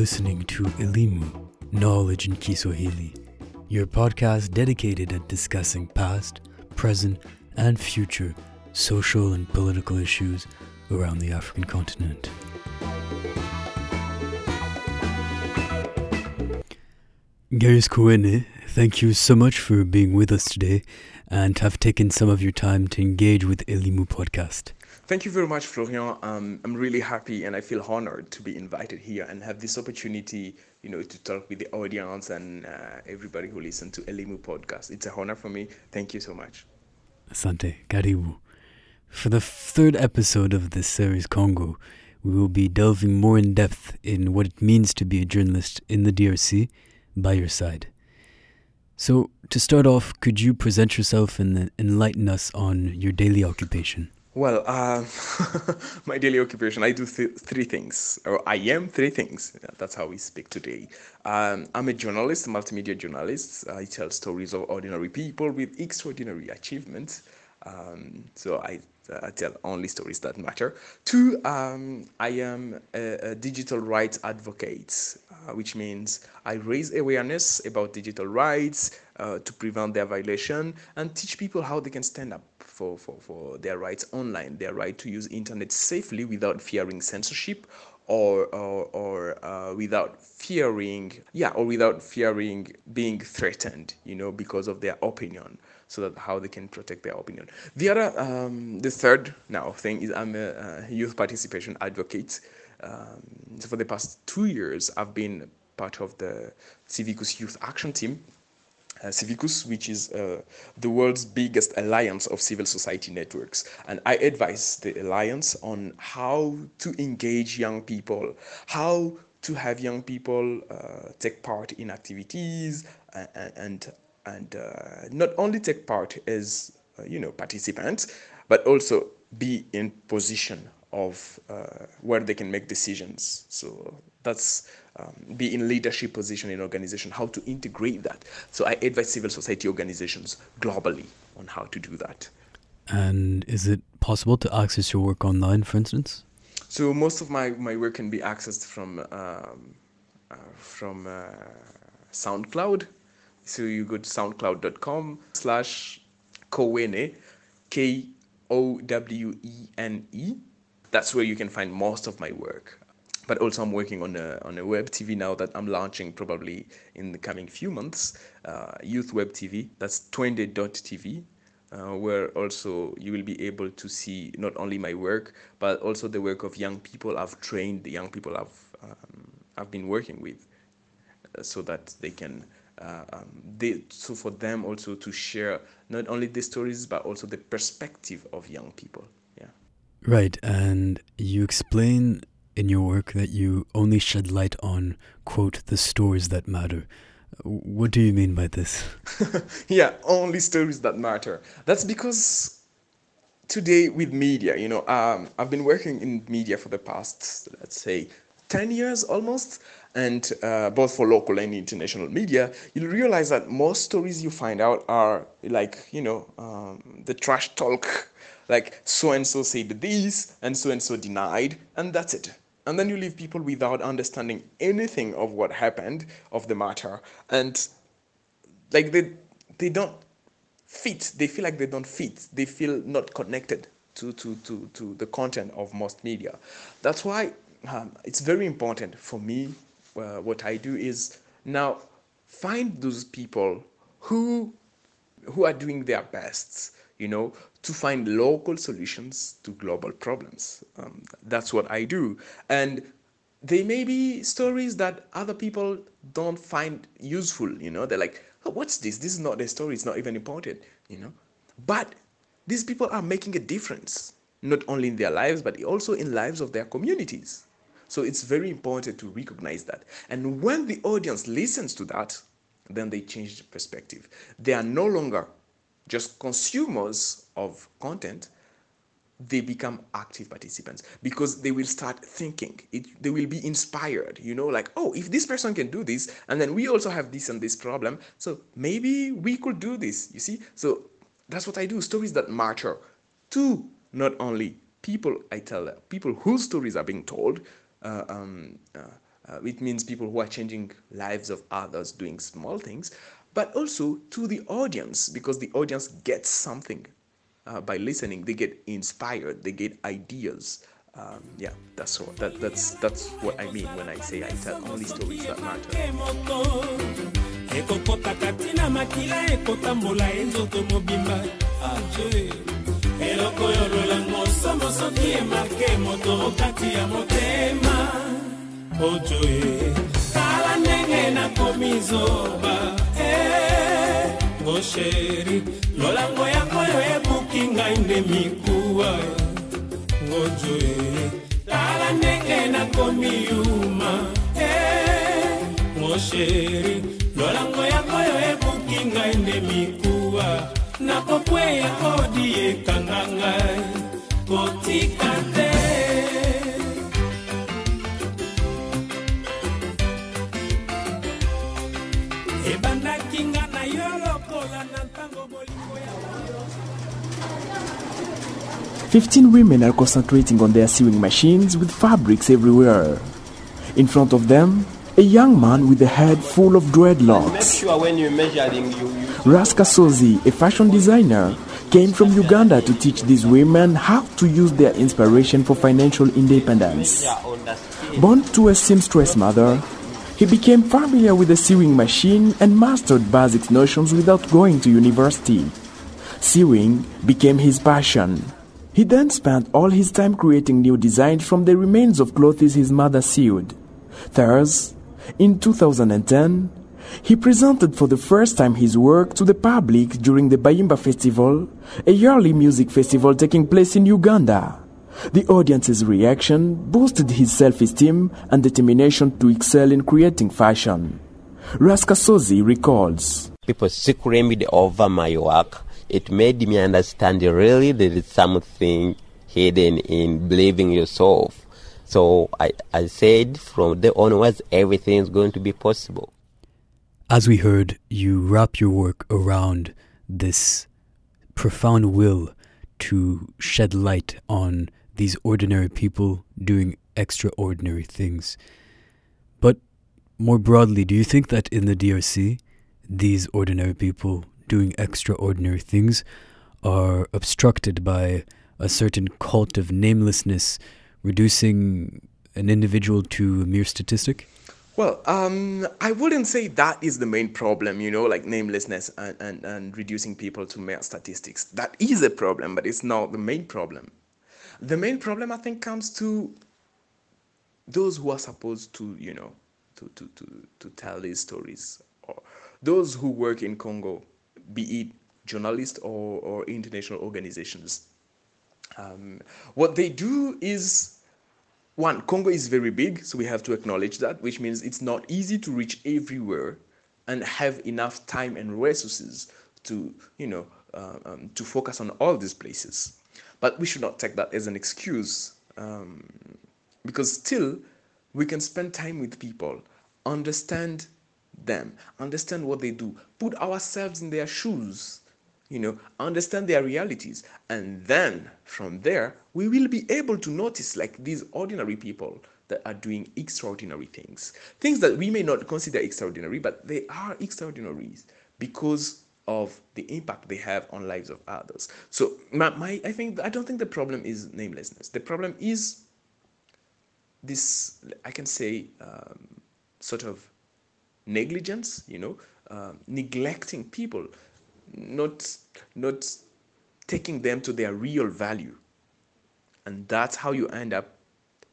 Listening to Elimu, Knowledge in Kiswahili, your podcast dedicated at discussing past, present, and future social and political issues around the African continent. Gaius Kowene, thank you so much for being with us today and have taken some of your time to engage with Elimu podcast. Thank you very much, Florian. Um, I'm really happy and I feel honored to be invited here and have this opportunity, you know, to talk with the audience and uh, everybody who listens to Elimu podcast. It's a honor for me. Thank you so much. Asante, karibu. For the third episode of this series, Congo, we will be delving more in depth in what it means to be a journalist in the DRC by your side. So, to start off, could you present yourself and enlighten us on your daily occupation? Well, uh, my daily occupation, I do th- three things, or I am three things. That's how we speak today. Um, I'm a journalist, a multimedia journalist. I tell stories of ordinary people with extraordinary achievements. Um, so I, I, tell only stories that matter. Two, um, I am a, a, digital rights advocate, uh, which means I raise awareness about digital rights uh, to prevent their violation and teach people how they can stand up for, for, for their rights online, their right to use internet safely without fearing censorship or or, or uh, without fearing yeah or without fearing being threatened you know because of their opinion so that how they can protect their opinion. The other um, the third now thing is i'm a, a youth participation advocate. Um, so for the past two years i've been part of the Civicus youth action team. uh, Civicus, which is uh, the world's biggest alliance of civil society networks. And I advise the alliance on how to engage young people, how to have young people uh, take part in activities and, and, and uh, not only take part as, uh, you know, participants, but also be in position of uh, where they can make decisions. So that's um, be in leadership position in organization, how to integrate that. So I advise civil society organizations globally on how to do that. And is it possible to access your work online, for instance? So most of my, my work can be accessed from um, uh, from uh, SoundCloud. So you go to soundcloud.com slash Kowene, K O W E N E. That's where you can find most of my work but also I'm working on a on a web TV now that I'm launching probably in the coming few months. Uh, youth web TV. That's Twende.tv. Uh, where also you will be able to see not only my work but also the work of young people I've trained, the young people I've um, I've been working with, uh, so that they can uh, um, they so for them also to share not only the stories but also the perspective of young people. Yeah. Right, and you explain in your work that you only shed light on, quote, the stories that matter. What do you mean by this? yeah, only stories that matter. That's because today with media, you know, um, I've been working in media for the past, let's say, 10 years almost, and uh, both for local and international media, you'll realize that most stories you find out are like, you know, um, the trash talk like so and so said this and so and so denied, and that's it. And then you leave people without understanding anything of what happened of the matter, and like they they don't fit. They feel like they don't fit. They feel not connected to to to to the content of most media. That's why um, it's very important for me. Uh, what I do is now find those people who who are doing their best you know, to find local solutions to global problems. Um, that's what I do. And they may be stories that other people don't find useful, you know, they're like, oh, what's this? This is not their story, it's not even important, you know. But these people are making a difference, not only in their lives, but also in lives of their communities. So it's very important to recognize that. And when the audience listens to that, then they change the perspective. They are no longer just consumers of content, they become active participants because they will start thinking. It, they will be inspired you know like oh if this person can do this and then we also have this and this problem so maybe we could do this you see? So that's what i do. Stories that matter to not only people i tell people whose stories are being told uh, um, uh, uh, it means people who are changing lives of others doing small things but also to the audience because the audience gets something uh, by listening. They get inspired. They get ideas. Um, yeah that's what that, that's that's what i mean when i say i tell only stories that matter. Eloko oyo yango sheri lolango ya koyo ebuki ngai nde mikuwa. Ngojoe tala ndenge nakomi yuma. Eh, Ngo sheri lolango ya koyo ebuki ngai nde mikuwa. Nakokweya kodiyekanga ngai. Kotika te 15 women are concentrating on their sewing machines with fabrics everywhere. In front of them, a young man with a head full of dreadlocks. sure when you're measuring, you, Raska Sozi, a fashion designer, came from Uganda to teach these women how to use their inspiration for financial independence. measure on the scale. Born to a seamstress mother, he became familiar with the sewing machine and mastered basic notions without going to university. Sewing became his passion. He then spent all his time creating new designs from the remains of clothes his mother sewed. Thus, in 2010, he presented for the first time his work to the public during the Bayimba Festival, a yearly music festival taking place in Uganda. The audience's reaction boosted his self esteem and determination to excel in creating fashion. Raskasozi recalls. People screamed over my work. It made me understand really there is something hidden in believing yourself. So I, I said from there onwards everything is going to be possible. As we heard, you wrap your work around this profound will to shed light on these ordinary people doing extraordinary things. But more broadly, do you think that in the DRC, these ordinary people doing extraordinary things are obstructed by a certain cult of namelessness, reducing an individual to a mere statistic? Well, um, I wouldn't say that is the main problem, you know, like namelessness and, and, and reducing people to mere statistics. That is a problem, but it's not the main problem. The main problem, I think, comes to those who are supposed to, you know, to, to, to, to tell these stories, or those who work in Congo, be it journalists or, or international organizations. Um, what they do is one congo is very big so we have to acknowledge that which means it's not easy to reach everywhere and have enough time and resources to you know uh, um, to focus on all these places but we should not take that as an excuse um, because still we can spend time with people understand them understand what they do put ourselves in their shoes you know, understand their realities. And then from there, we will be able to notice like these ordinary people that are doing extraordinary things. Things that we may not consider extraordinary, but they are extraordinary because of the impact they have on lives of others. So my, my I think I don't think the problem is namelessness. The problem is this I can say um, sort of negligence, you know, um, neglecting people not not taking them to their real value. And that's how you end up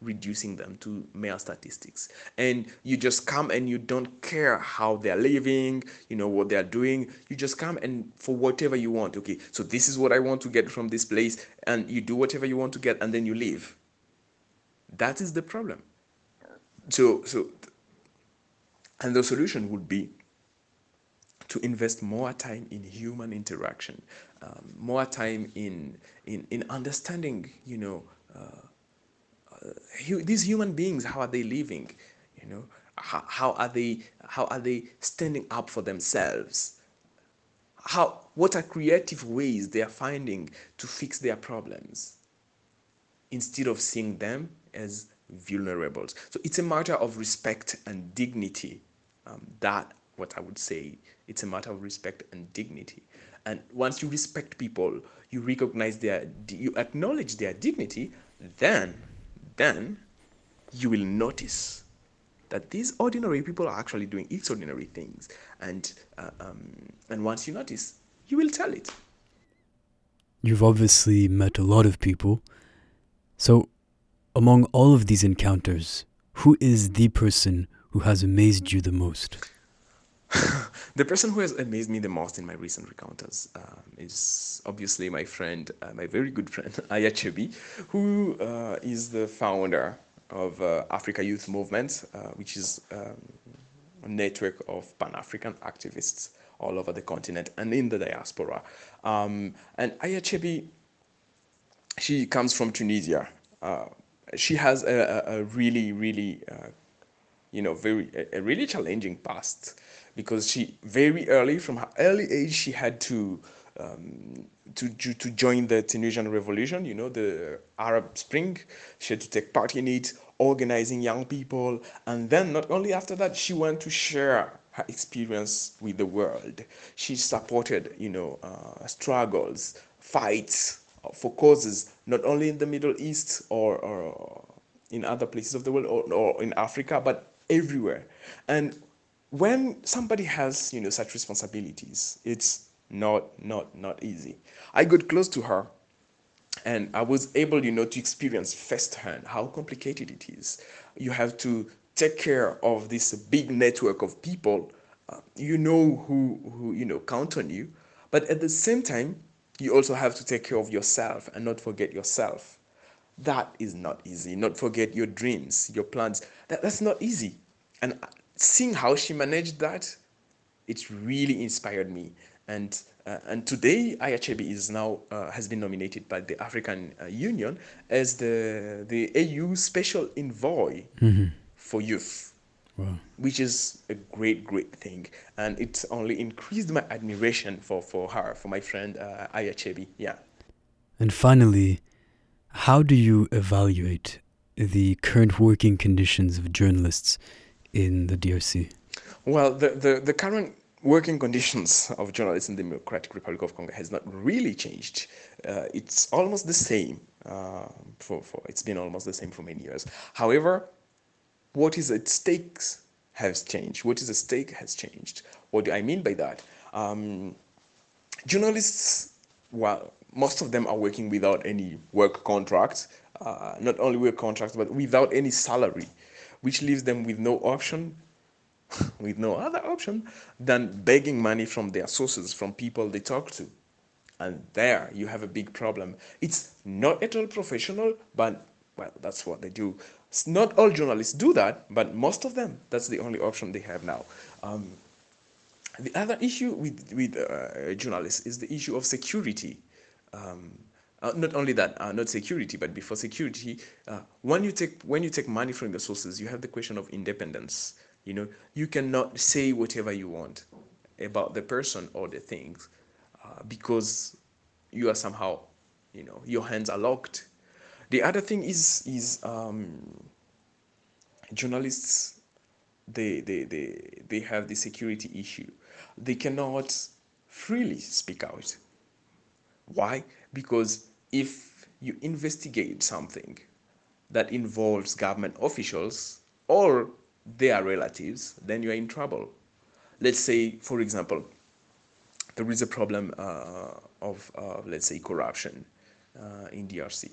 reducing them to mere statistics. And you just come and you don't care how they're living you know what they're doing. You just come and for whatever you want okay so this is what i want to get from this place and you do whatever you want to get and then you leave. That is the problem. So so and the solution would be to invest more time in human interaction, um, more time in, in, in understanding, you know, uh, uh, these human beings, how are they living? You know, how, how are they, how are they standing up for themselves? How, what are creative ways they are finding to fix their problems? Instead of seeing them as vulnerable. So it's a matter of respect and dignity. Um, that what I would say. It's a matter of respect and dignity. And once you respect people, you recognize their, you acknowledge their dignity, then, then you will notice that these ordinary people are actually doing extraordinary things. And, uh, um, and once you notice, you will tell it. You've obviously met a lot of people. So, among all of these encounters, who is the person who has amazed you the most? the person who has amazed me the most in my recent encounters um, is obviously my friend, uh, my very good friend, Aya Chebbi, who uh, is the founder of uh, Afrika Youth Movement, uh, which is um, a network of Pan African activists all over the continent and in the diaspora. Um, and Aya Chebbi, she comes from Tunisia. Uh, she has a, a, really, really, uh, you know, very, a, a really challenging past because she very early, from her early age, she had to um, to, to join the Tunisian revolution, you know, the Arab Spring. She had to take part in it, organizing young people. And then, not only after that, she went to share her experience with the world. She supported, you know, uh, struggles, fights for causes, not only in the Middle East or, or in other places of the world or, or in Africa, but everywhere. And when somebody has, you know, such responsibilities, it's not not not easy. I got close to her and i was able you know to experience firsthand how complicated it is. You have to take care of this big network of people. Uh, you know who who you know count on you. But at the same time you also have to take care of yourself and not forget yourself that is not easy not forget your dreams your plans that, that's not easy and seeing how she managed that it really inspired me and uh, and today Aya Chebbi is now uh, has been nominated by the African uh, Union as the the AU Special Envoy mm-hmm. for Youth, wow. which is a great great thing, and it's only increased my admiration for for her for my friend uh, Aya Chebbi. Yeah. And finally, how do you evaluate the current working conditions of journalists in the DRC? Well, the, the, the current working conditions of journalists in the Democratic Republic of Congo has not really changed. Uh, it's almost the same. Uh, for, for it's been almost the same for many years. However, what is at stake has changed. What is at stake has changed. What do I mean by that? Um, journalists, well, most of them are working without any work contract. Uh, not only work contracts, but without any salary, which leaves them with no option with no other option than begging money from their sources, from people they talk to. And there you have a big problem. It's not at all professional, but well, that's what they do. Not all journalists do that, but most of them, that's the only option they have now. Um, the other issue with, with uh, journalists is the issue of security. Um, uh, not only that, uh, not security, but before security, uh, when you take when you take money from the sources, you have the question of independence. You know, you cannot say whatever you want about the person or the things uh, because you are somehow, you know, your hands are locked. The other thing is is um, journalists they, they they they have the security issue. They cannot freely speak out. Why? Because if you investigate something that involves government officials or their relatives, then you are in trouble. Let's say, for example, there is a problem uh, of, uh, let's say, corruption uh, in DRC.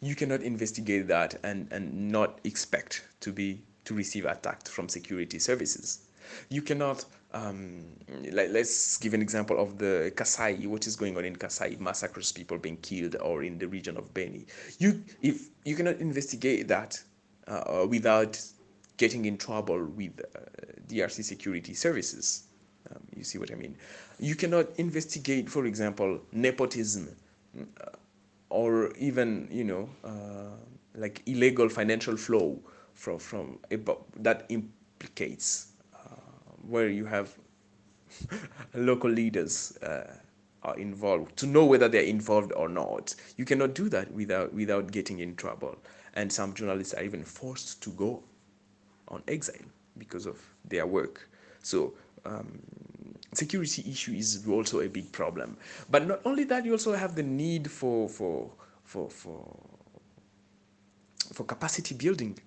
You cannot investigate that and, and not expect to be to receive attack from security services. You cannot. Um, like, let's give an example of the Kasai, what is going on in Kasai, massacres, people being killed, or in the region of Beni. You, if you cannot investigate that uh, without getting in trouble with uh, DRC security services. Um, you see what I mean? You cannot investigate, for example, nepotism uh, or even, you know, uh, like illegal financial flow from, from that implicates uh, where you have local leaders uh, are involved to know whether they're involved or not. You cannot do that without without getting in trouble. and some journalists are even forced to go on exile because of their work. So um, security issue is also a big problem. But not only that, you also have the need for for for for for capacity building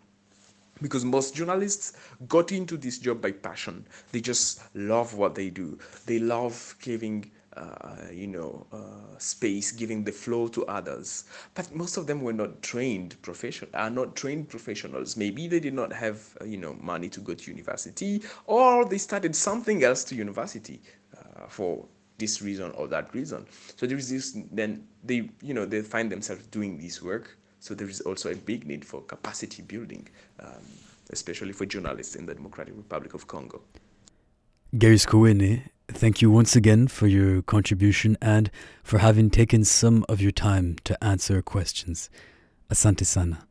because most journalists got into this job by passion. They just love what they do. They love giving uh, you know uh, space giving the flow to others. But most of them were not trained professional are not trained professionals. Maybe they did not have uh, you know money to go to university or they started something else to university uh, for this reason or that reason. So there is this then they you know they find themselves doing this work so there is also a big need for capacity building, um, especially for journalists in the Democratic Republic of Congo. Gaius Kowene, thank you once again for your contribution and for having taken some of your time to answer questions. Asante sana.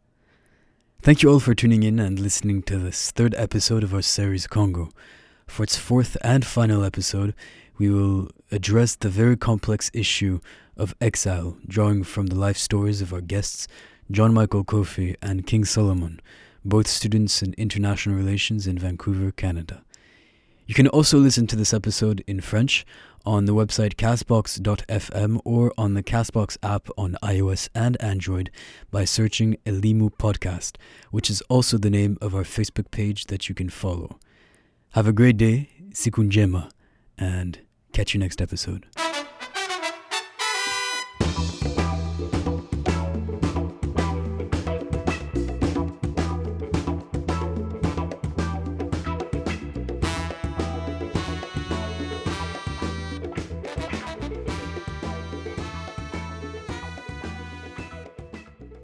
Thank you all for tuning in and listening to this third episode of our series Congo. For its fourth and final episode, we will address the very complex issue of exile, drawing from the life stories of our guests John Michael Kofi, and King Solomon, both students in international relations in Vancouver, Canada. You can also listen to this episode in French on the website castbox.fm or on the Castbox app on iOS and Android by searching Elimu Podcast, which is also the name of our Facebook page that you can follow. Have a great day, Sikunjema, and catch you next episode.